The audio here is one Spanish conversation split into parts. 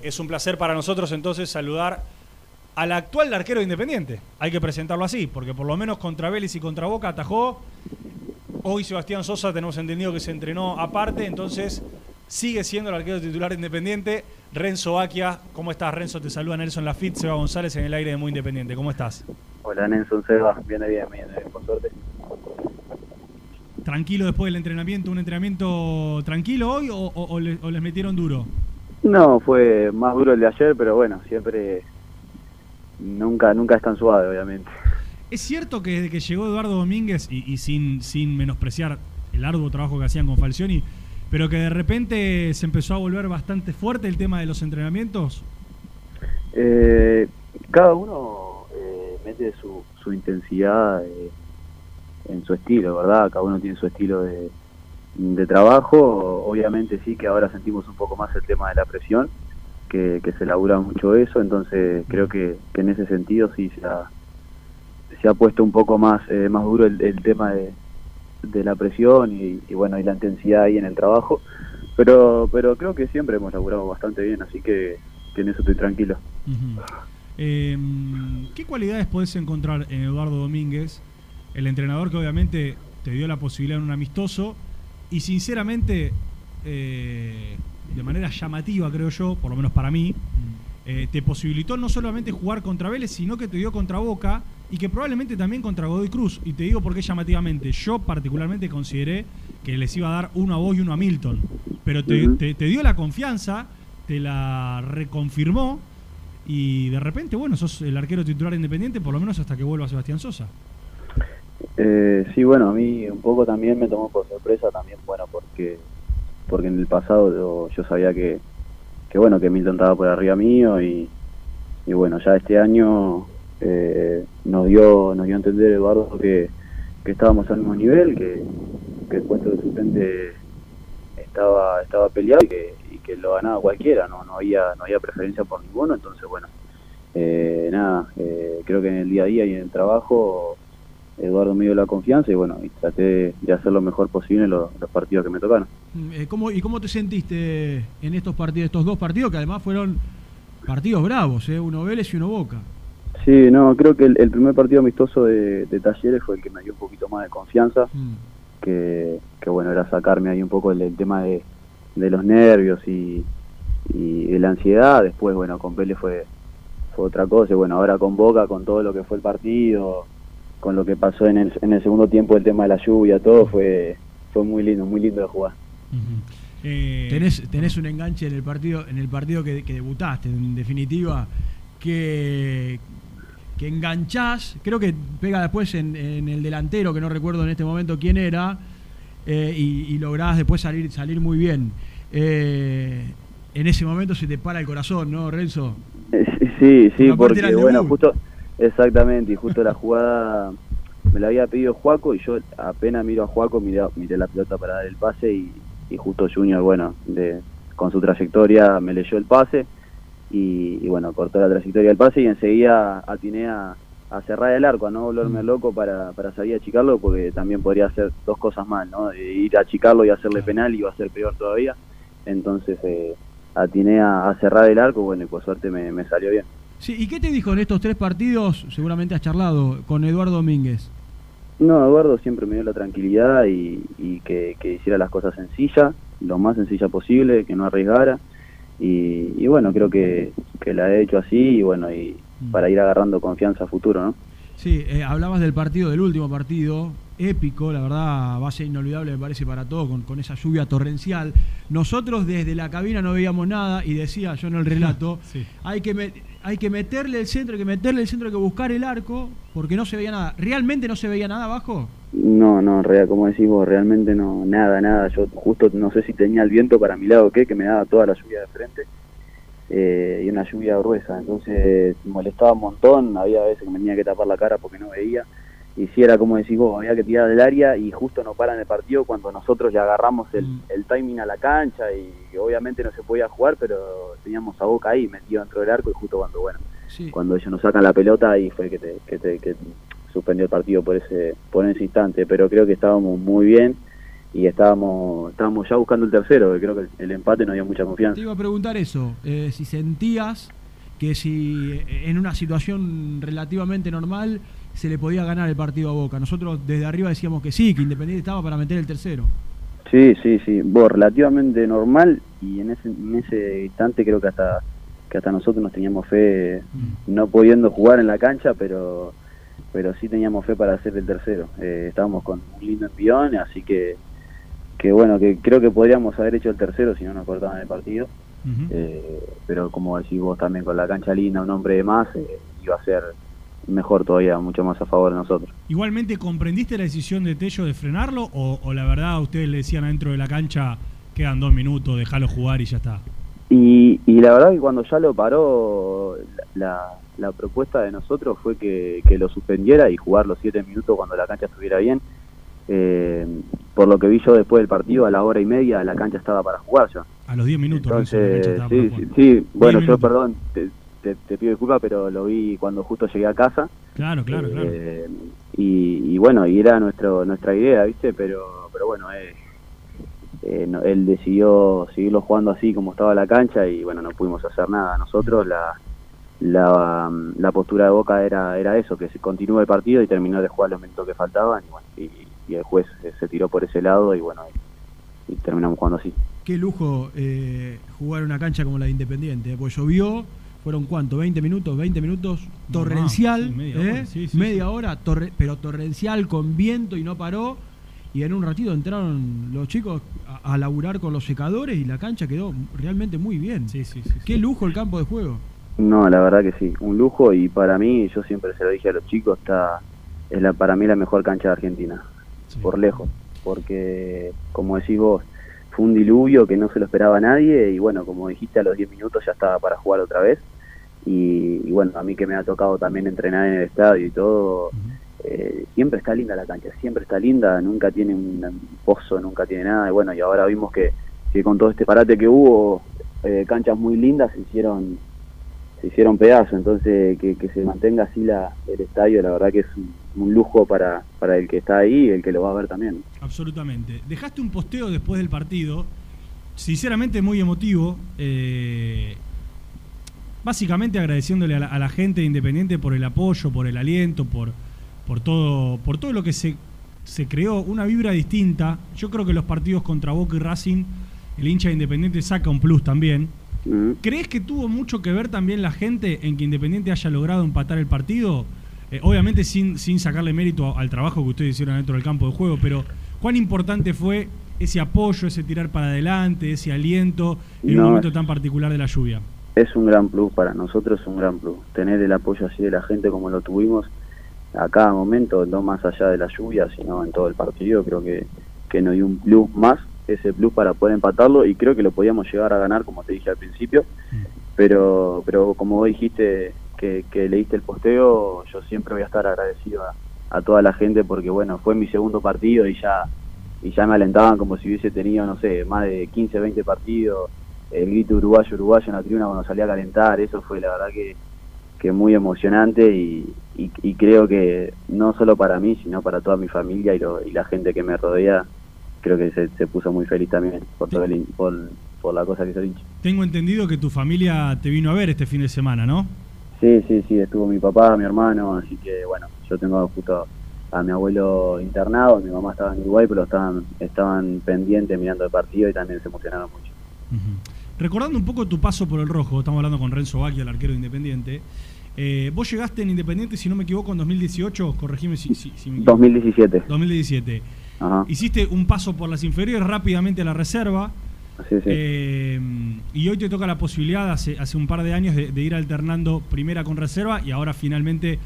Es un placer para nosotros entonces saludar al actual arquero de Independiente. Hay que presentarlo así, porque por lo menos contra Vélez y contra Boca atajó. Hoy Sebastián Sosa tenemos entendido que se entrenó aparte, entonces sigue siendo el arquero titular de Independiente. Renzo Aquia, ¿cómo estás Renzo? Te saluda Nelson Lafitte, Seba González en el aire de Muy Independiente. ¿Cómo estás? Hola Nelson Seba, viene bien, viene bien, por suerte. ¿Tranquilo después del entrenamiento? ¿Un entrenamiento tranquilo hoy o, o les metieron duro? No, fue más duro el de ayer, pero bueno, siempre nunca nunca es tan suave, obviamente. Es cierto que desde que llegó Eduardo Domínguez, y, sin, sin menospreciar el arduo trabajo que hacían con Falcioni, pero que de repente se empezó a volver bastante fuerte el tema de los entrenamientos. Eh, cada uno eh, mete su, su intensidad eh, en su estilo, ¿verdad? Cada uno tiene su estilo de, de trabajo, obviamente sí que ahora sentimos un poco más el tema de la presión, que, se labura mucho eso, entonces creo que, en ese sentido sí se ha, se ha puesto un poco más, eh, más duro el, tema de, la presión y, bueno, y la intensidad ahí en el trabajo, pero, pero creo que siempre hemos laburado bastante bien, así que, en eso estoy tranquilo. Em, ¿Qué cualidades podés encontrar en Eduardo Domínguez, el entrenador que obviamente te dio la posibilidad en un amistoso? Y sinceramente, eh, de manera llamativa creo yo, por lo menos para mí, eh, te posibilitó no solamente jugar contra Vélez, sino que te dio contra Boca y que probablemente también contra Godoy Cruz. Y te digo por qué llamativamente. Yo particularmente consideré que les iba a dar uno a vos y uno a Milton. Pero te, dio la confianza, te la reconfirmó y de repente, bueno, sos el arquero titular independiente, por lo menos hasta que vuelva Sebastián Sosa. Eh, sí, bueno, a mí un poco también me tomó por sorpresa también, bueno, porque porque en el pasado yo, sabía que, que, bueno, que Milton estaba por arriba mío y, y bueno, ya este año eh, nos dio nos dio a entender Eduardo que, que estábamos al mismo nivel, que, que el puesto de suplente estaba estaba peleado y que, y que lo ganaba cualquiera, no no había no había preferencia por ninguno, entonces bueno, eh, nada, eh, creo que en el día a día y en el trabajo Eduardo me dio la confianza y bueno, y traté de hacer lo mejor posible en los, partidos que me tocaron. Mm, eh, ¿Cómo, ¿Y cómo te sentiste en estos partidos, estos dos partidos que además fueron partidos bravos, eh? uno Vélez y uno Boca? Sí, no, creo que el, primer partido amistoso de, Talleres fue el que me dio un poquito más de confianza, mm. que, bueno, era sacarme ahí un poco el, tema de, los nervios y, y de la ansiedad. Después, bueno, con Vélez fue, fue otra cosa, y bueno, ahora con Boca, con todo lo que fue el partido con lo que pasó en el, en el segundo tiempo, el tema de la lluvia, todo fue, fue muy lindo, muy lindo de jugar. Eh, tenés, tenés un enganche en el partido, en el partido que, debutaste, en definitiva, que, que enganchás, creo que pega después en, el delantero, que no recuerdo en este momento quién era, eh, y, y, lográs después salir, salir muy bien. Eh, en ese momento se te para el corazón, ¿no, Renzo? Sí, sí, porque bueno, justo Exactamente, y justo la jugada me la había pedido Juaco y yo apenas miro a Juaco, miré, miré la pelota para dar el pase y, justo Junior, bueno, de, con su trayectoria me leyó el pase y, bueno, cortó la trayectoria del pase y enseguida atiné a, cerrar el arco, a no volverme mm. loco para, para salir a achicarlo porque también podría hacer dos cosas mal, ¿no? Ir a achicarlo y hacerle penal y iba a ser peor todavía. Entonces eh, atiné a, cerrar el arco, bueno, y por suerte me salió bien. Sí, ¿y qué te dijo en estos tres partidos? Seguramente has charlado con Eduardo Domínguez. No, Eduardo siempre me dio la tranquilidad y, que, hiciera las cosas sencillas, lo más sencilla posible, que no arriesgara. Y, bueno, creo que, la he hecho así y bueno, y mm. para ir agarrando confianza a futuro, ¿no? Sí, eh, hablabas del partido, del último partido, épico, la verdad, va a ser inolvidable, me parece, para todos, con, con, esa lluvia torrencial. Nosotros desde la cabina no veíamos nada y decía yo en el relato, hay, que hay que meterle el centro, hay que meterle el centro, hay que buscar el arco, porque no se veía nada. ¿Realmente no se veía nada abajo? No, no, real, como decís vos, realmente no, nada, nada. Yo justo no sé si tenía el viento para mi lado o qué, que me daba toda la lluvia de frente. Eh, y una lluvia gruesa, entonces molestaba un montón, había veces que me tenía que tapar la cara porque no veía y si era como decís vos, había que tirar del área y justo no paran el partido cuando nosotros ya agarramos el, mm. el, timing a la cancha y obviamente no se podía jugar, pero teníamos a Boca ahí metido dentro del arco y justo cuando, bueno, cuando ellos nos sacan la pelota ahí fue que, te, que, te, que suspendió el partido por ese, por ese instante, pero creo que estábamos muy bien y estábamos estábamos ya buscando el tercero, que creo que el, empate no había mucha confianza. Te iba a preguntar eso, eh, si sentías que si en una situación relativamente normal se le podía ganar el partido a Boca. Nosotros desde arriba decíamos que sí, que Independiente estaba para meter el tercero. Sí, sí, sí, vos relativamente normal y en ese, en ese instante creo que hasta que hasta nosotros nos teníamos fe, mm. no pudiendo jugar en la cancha, pero pero sí teníamos fe para hacer el tercero. Eh, estábamos con un lindo envión, así que que bueno, que creo que podríamos haber hecho el tercero si no nos cortaban el partido. Eh, pero como decís vos también con la cancha linda, un hombre de más, eh, iba a ser mejor todavía, mucho más a favor de nosotros. Igualmente, ¿comprendiste la decisión de Tello de frenarlo o, la verdad ustedes le decían adentro de la cancha, quedan dos minutos, déjalo jugar y ya está? Y, y la verdad que cuando ya lo paró, la, la propuesta de nosotros fue que, que, lo suspendiera y jugar los siete minutos cuando la cancha estuviera bien. Eh, por lo que vi yo después del partido, a la hora y media la cancha estaba para jugar ya. A los diez minutos. Entonces, sí, sí, bueno, yo perdón, te, pido disculpas, pero lo vi cuando justo llegué a casa. Claro, claro, claro. Eh, y, bueno, y era nuestro nuestra idea, ¿viste? Pero, pero bueno, eh, eh él decidió seguirlo jugando así como estaba la cancha y bueno, no pudimos hacer nada. Nosotros la la, la postura de Boca era, era eso, que se continúe el partido y terminó de jugar los minutos que faltaban y, bueno, y, el juez se tiró por ese lado y bueno, y, terminamos jugando así. Qué lujo eh, jugar una cancha como la de Independiente, pues llovió, fueron cuánto, 20 minutos, 20 minutos, torrencial, media hora, pero torrencial con viento y no paró. Y en un ratito entraron los chicos a, a laburar con los secadores y la cancha quedó realmente muy bien. Qué lujo el campo de juego. No, la verdad que sí, un lujo y para mí, yo siempre se lo dije a los chicos, está es la para mí la mejor cancha de Argentina, por lejos, porque como decís vos, fue un diluvio que no se lo esperaba nadie y bueno, como dijiste a los 10 minutos ya estaba para jugar otra vez y, bueno, a mí que me ha tocado también entrenar en el estadio y todo, eh, siempre está linda la cancha, siempre está linda, nunca tiene un pozo, nunca tiene nada y bueno, y ahora vimos que, que con todo este parate que hubo, eh, canchas muy lindas se hicieron se hicieron pedazos, entonces que, se mantenga así la, el estadio, la verdad que es un, lujo para, para el que está ahí y el que lo va a ver también. Absolutamente. Dejaste un posteo después del partido, sinceramente muy emotivo, eh, básicamente agradeciéndole a la, gente de Independiente por el apoyo, por el aliento, por, por, todo, por todo lo que se, se creó, una vibra distinta. Yo creo que los partidos contra Boca y Racing, el hincha de Independiente saca un plus también ¿Crees que tuvo mucho que ver también la gente en que Independiente haya logrado empatar el partido? Eh, obviamente sin, sin sacarle mérito al trabajo que ustedes hicieron dentro del campo de juego, pero ¿cuán importante fue ese apoyo, ese tirar para adelante, ese aliento en un momento tan particular de la lluvia? Es un gran plus para nosotros, es un gran plus. Tener el apoyo así de la gente como lo tuvimos a cada momento, no más allá de la lluvia, sino en todo el partido, creo que, que no hay un plus más ese plus para poder empatarlo y creo que lo podíamos llegar a ganar, como te dije al principio. Pero, pero como vos dijiste que, leíste el posteo, yo siempre voy a estar agradecido a, toda la gente porque, bueno, fue mi segundo partido y ya, y ya me alentaban como si hubiese tenido, no sé, más de 15, 20 partidos. El grito uruguayo, uruguayo en la tribuna cuando salía a calentar, eso fue la verdad que, que muy emocionante y, y, creo que no solo para mí, sino para toda mi familia y, lo, y la gente que me rodea, creo que se, puso muy feliz también por, todo el, por, la cosa que se dicho. Tengo entendido que tu familia te vino a ver este fin de semana, ¿no? Sí, sí, sí, estuvo mi papá, mi hermano, así que bueno, yo tengo justo a mi abuelo internado, mi mamá estaba en Uruguay, pero estaban, estaban pendientes mirando el partido y también se emocionaron mucho. Recordando un poco tu paso por el rojo, estamos hablando con Renzo Bacchi, el arquero de Independiente. Eh, vos llegaste en Independiente, si no me equivoco, en 2018, corregime si, si, si me equivoco. 2017. 2017. Hiciste un paso por las inferiores rápidamente a la reserva. Eh, y hoy te toca la posibilidad, hace, hace un par de años, de, ir alternando primera con reserva y ahora finalmente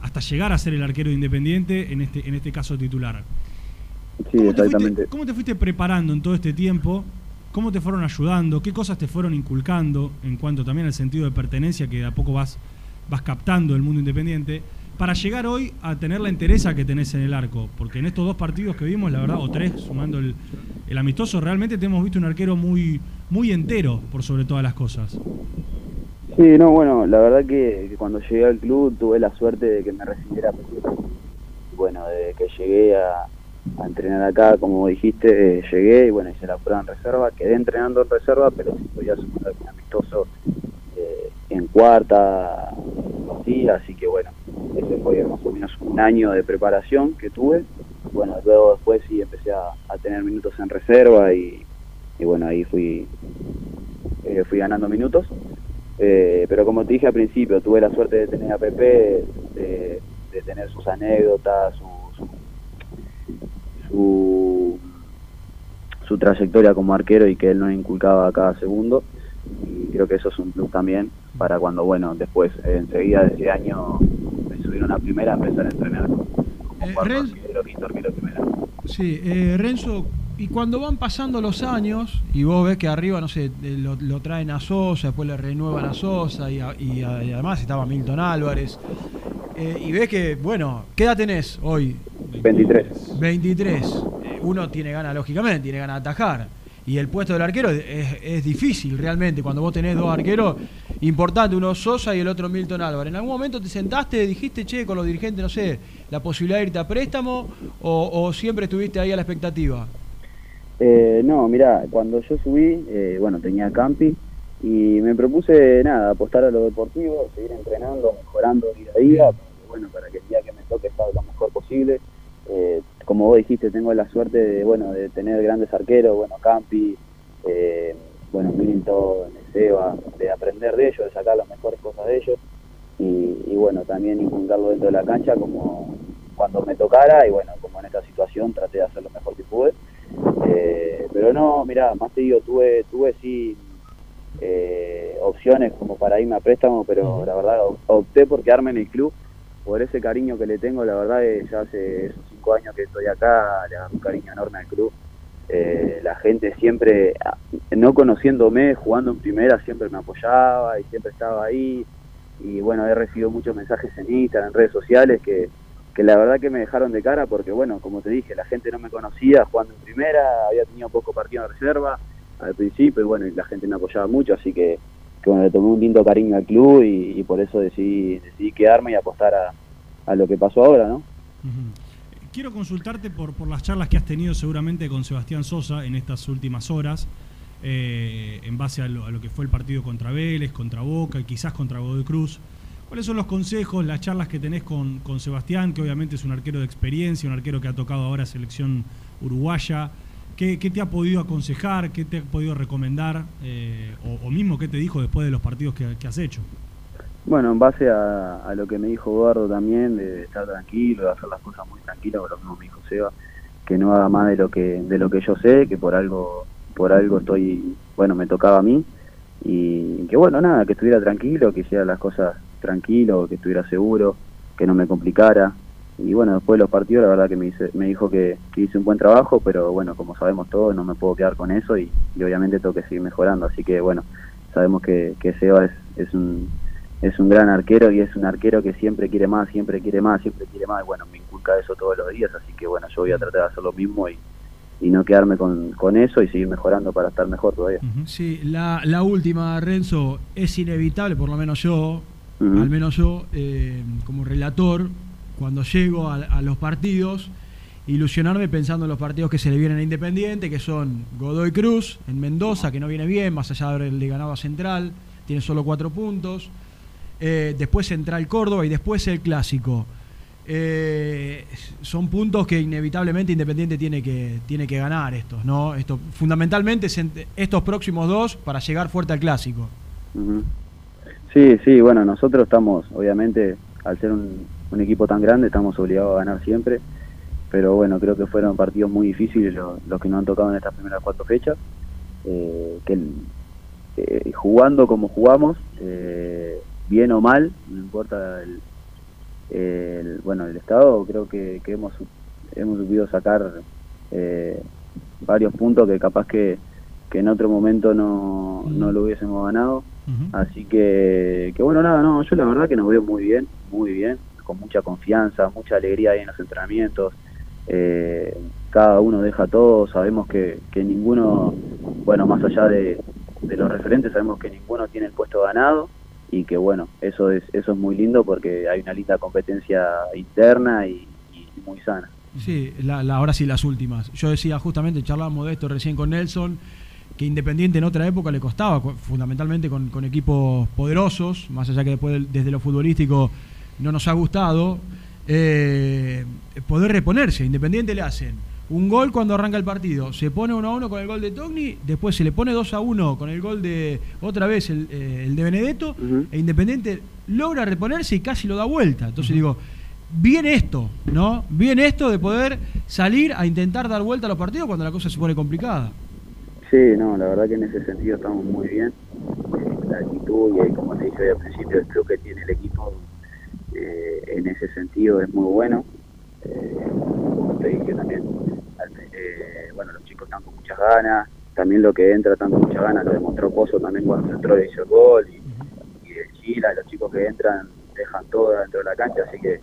hasta llegar a ser el arquero Independiente, en este, en este caso titular. Sí, ¿Cómo exactamente. Te fuiste, ¿Cómo te fuiste preparando en todo este tiempo? ¿Cómo te fueron ayudando? ¿Qué cosas te fueron inculcando en cuanto también al sentido de pertenencia que de a poco vas, vas captando el mundo independiente? para llegar hoy a tener la entereza que tenés en el arco? Porque en estos dos partidos que vimos, la verdad, o tres, sumando el, amistoso, realmente te hemos visto un arquero muy, muy entero por sobre todas las cosas. Sí, no, bueno, la verdad que, cuando llegué al club tuve la suerte de que me recibiera bueno, desde que llegué a, entrenar acá, como dijiste, eh, llegué y bueno, hice la prueba en reserva, quedé entrenando en reserva, pero sí podía sumar algún amistoso eh, en cuarta, así, así que bueno, ese fue más o menos un año de preparación que tuve. Bueno, luego después sí empecé a, tener minutos en reserva y, bueno, ahí fui, eh, fui ganando minutos. pero como te dije al principio, tuve la suerte de tener a Pepe, de, tener sus anécdotas, su, su, trayectoria como arquero y que él nos inculcaba a cada segundo. Y creo que eso es un plus también para cuando, bueno, después, enseguida de ese año, me subieron a primera, empezar a entrenar como, eh, arquero, primera. Sí, eh, Renzo, y cuando van pasando los años y vos ves que arriba, no sé, eh, lo, traen a Sosa, después le renuevan a Sosa y, y, además estaba Milton Álvarez, eh, y ves que, bueno, ¿qué edad tenés hoy? 23. 23. Uno tiene ganas, lógicamente, tiene ganas de atajar. Y el puesto del arquero es, difícil realmente cuando vos tenés dos arqueros importantes, uno Sosa y el otro Milton Álvarez. ¿En algún momento te sentaste, dijiste, che, con los dirigentes, no sé, la posibilidad de irte a préstamo o, siempre estuviste ahí a la expectativa? Eh, no, mira, cuando yo subí, eh, bueno, tenía Campi y me propuse, nada, apostar a lo deportivo, seguir entrenando, mejorando día a día, bueno, para que el día que me toque estar lo mejor posible. Eh, como vos dijiste, tengo la suerte de, bueno, de tener grandes arqueros, bueno, Campi, eh, bueno, Milton, Seba, de aprender de ellos, de sacar las mejores cosas de ellos. Y, bueno, también inculcarlo dentro de la cancha como cuando me tocara y bueno, como en esta situación traté de hacer lo mejor que pude. Eh, pero no, mira, más te digo, tuve, tuve sí opciones como para irme a préstamo, pero la verdad opté por quedarme en el club. Por ese cariño que le tengo, la verdad es ya hace cinco años que estoy acá, le hago un cariño enorme al club. Eh, la gente siempre, no conociéndome, jugando en primera, siempre me apoyaba y siempre estaba ahí. Y bueno, he recibido muchos mensajes en Instagram, en redes sociales, que, que la verdad que me dejaron de cara porque, bueno, como te dije, la gente no me conocía jugando en primera, había tenido poco partido de reserva al principio y bueno, la gente me apoyaba mucho, así que que le tomé un lindo cariño al club y, por eso decidí, decidí, quedarme y apostar a, lo que pasó ahora, ¿no? Quiero consultarte por, por las charlas que has tenido seguramente con Sebastián Sosa en estas últimas horas, eh, en base a lo, que fue el partido contra Vélez, contra Boca y quizás contra Godoy Cruz. ¿Cuáles son los consejos, las charlas que tenés con, con Sebastián, que obviamente es un arquero de experiencia, un arquero que ha tocado ahora selección uruguaya? ¿Qué, te ha podido aconsejar? ¿Qué te ha podido recomendar? Eh, o, mismo qué te dijo después de los partidos que, has hecho? Bueno, en base a, lo que me dijo Eduardo también, de estar tranquilo, de hacer las cosas muy tranquilas, por lo mismo me dijo Seba, que no haga más de lo que de lo que yo sé, que por algo por algo estoy, bueno, me tocaba a mí. Y que bueno, nada, que estuviera tranquilo, que hiciera las cosas tranquilo, que estuviera seguro, que no me complicara, y bueno, después de los partidos la verdad que me, me dijo que, hice un buen trabajo, pero bueno, como sabemos todos, no me puedo quedar con eso y, obviamente tengo que seguir mejorando, así que bueno, sabemos que, que Seba es, es, un, es un gran arquero y es un arquero que siempre quiere más, siempre quiere más, siempre quiere más, y bueno, me inculca eso todos los días, así que bueno, yo voy a tratar de hacer lo mismo y, y no quedarme con, con, eso y seguir mejorando para estar mejor todavía. Sí, la, la última, Renzo, es inevitable, por lo menos yo, al menos yo, eh, como relator, cuando llego a, los partidos, ilusionarme pensando en los partidos que se le vienen a Independiente, que son Godoy Cruz en Mendoza, que no viene bien, más allá de haberle ganado a Central, tiene solo cuatro puntos. Eh, después Central Córdoba y después el Clásico. Eh, son puntos que inevitablemente Independiente tiene que, tiene que ganar estos, ¿no? Esto, fundamentalmente estos próximos dos para llegar fuerte al clásico. Sí, sí, bueno, nosotros estamos, obviamente, al ser un, equipo tan grande estamos obligados a ganar siempre, pero bueno, creo que fueron partidos muy difíciles los, que nos han tocado en estas primeras cuatro fechas, eh, que eh, jugando como jugamos, bien o mal, no importa el, bueno el estado, creo que, hemos hemos sabido sacar varios puntos que capaz que, que en otro momento no, no lo hubiésemos ganado. Así que, que bueno, nada, no, yo la verdad que nos veo muy bien, muy bien con mucha confianza, mucha alegría ahí en los entrenamientos. Eh, cada uno deja todo, sabemos que, que ninguno, bueno, más allá de, los referentes, sabemos que ninguno tiene el puesto ganado y que bueno, eso es, eso es muy lindo porque hay una linda competencia interna y, muy sana. Sí, la, ahora sí las últimas. Yo decía justamente, charlábamos de esto recién con Nelson, que Independiente en otra época le costaba, fundamentalmente con, equipos poderosos, más allá que después desde lo futbolístico no nos ha gustado, eh, poder reponerse. Independiente le hacen un gol cuando arranca el partido, se pone 1 a 1 con el gol de Togni, después se le pone 2 a 1 con el gol de otra vez el, eh, de Benedetto, e Independiente logra reponerse y casi lo da vuelta. Entonces digo, bien esto, ¿no? Bien esto de poder salir a intentar dar vuelta a los partidos cuando la cosa se pone complicada. Sí, no, la verdad que en ese sentido estamos muy bien. Eh, la actitud y como te dije al principio, el club que tiene el equipo eh, en ese sentido es muy bueno. Como te dije también, eh, bueno, los chicos están con muchas ganas, también lo que entra están con muchas ganas, lo demostró Pozo también cuando entró y hizo el gol, y, y el Chila, los chicos que entran dejan todo dentro de la cancha, así que,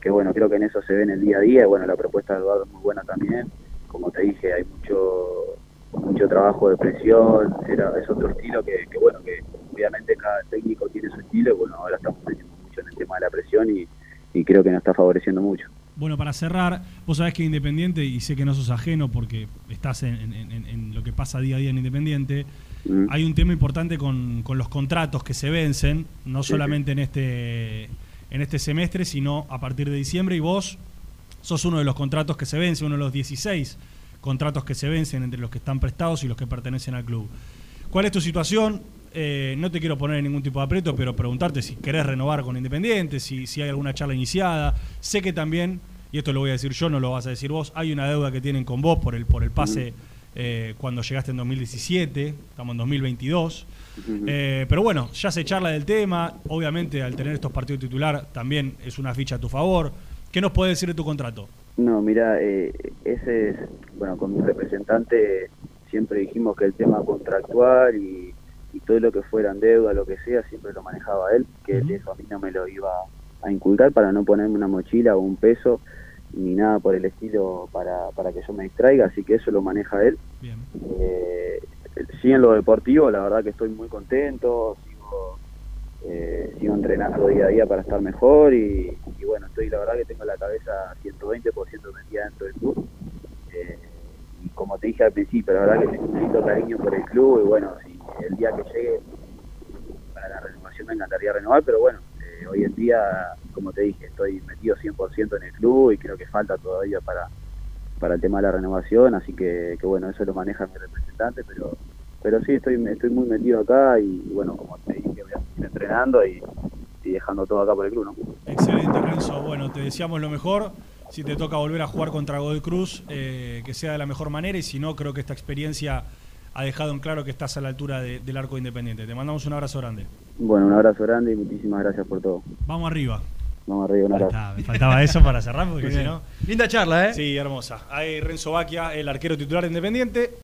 que bueno, creo que en eso se ve en el día a día, y bueno, la propuesta de Eduardo es muy buena también, como te dije, hay mucho mucho trabajo de presión, era, es otro estilo que, bueno, que obviamente cada técnico tiene su estilo, y bueno, ahora estamos metiendo mucho en el tema de la presión y, y creo que nos está favoreciendo mucho. Bueno, para cerrar, vos sabés que Independiente, y sé que no sos ajeno porque estás en, lo que pasa día a día en Independiente, mm. hay un tema importante con, los contratos que se vencen, no solamente en este, en este semestre, sino a partir de diciembre, y vos sos uno de los contratos que se vence, uno de los 16 contratos que se vencen entre los que están prestados y los que pertenecen al club. ¿Cuál es tu situación? Eh, no te quiero poner en ningún tipo de aprieto, pero preguntarte si querés renovar con Independiente, si, si hay alguna charla iniciada. Sé que también, y esto lo voy a decir yo, no lo vas a decir vos, hay una deuda que tienen con vos por el, por el pase eh, cuando llegaste en 2017, estamos en 2022. Eh, pero bueno, ya se charla del tema, obviamente al tener estos partidos titular también es una ficha a tu favor. ¿Qué nos puede decir de tu contrato? No, mira, ese es, bueno, con mi representante siempre dijimos que el tema contractual y y todo lo que fueran deuda, lo que sea, siempre lo manejaba él, que eso a mí no me lo iba a inculcar para no ponerme una mochila o un peso ni nada por el estilo para, para que yo me distraiga, así que eso lo maneja él. Eh, sí, en lo deportivo, la verdad que estoy muy contento, sigo, eh, sigo entrenando día a día para estar mejor y, bueno, estoy la verdad que tengo la cabeza 120% metida dentro del club. Eh, y como te dije al principio, la verdad que tengo un cariño por el club y bueno, si el día que llegue para la renovación me encantaría renovar, pero bueno, eh, hoy en día, como te dije, estoy metido 100% en el club y creo que falta todavía para, para el tema de la renovación, así que, bueno, eso lo maneja mi representante, pero pero sí, estoy, estoy muy metido acá y, bueno, como te dije, voy a seguir entrenando y, dejando todo acá por el club, ¿no? Excelente, Renzo. Bueno, te deseamos lo mejor. Si te toca volver a jugar contra Godoy Cruz, eh, que sea de la mejor manera y si no, creo que esta experiencia ha dejado en claro que estás a la altura del arco independiente. Te mandamos un abrazo grande. Bueno, un abrazo grande y muchísimas gracias por todo. Vamos arriba. Vamos arriba, un abrazo. me faltaba eso para cerrar, porque si no. Linda charla, ¿eh? Sí, hermosa. Hay Renzo Baquia, el arquero titular de Independiente.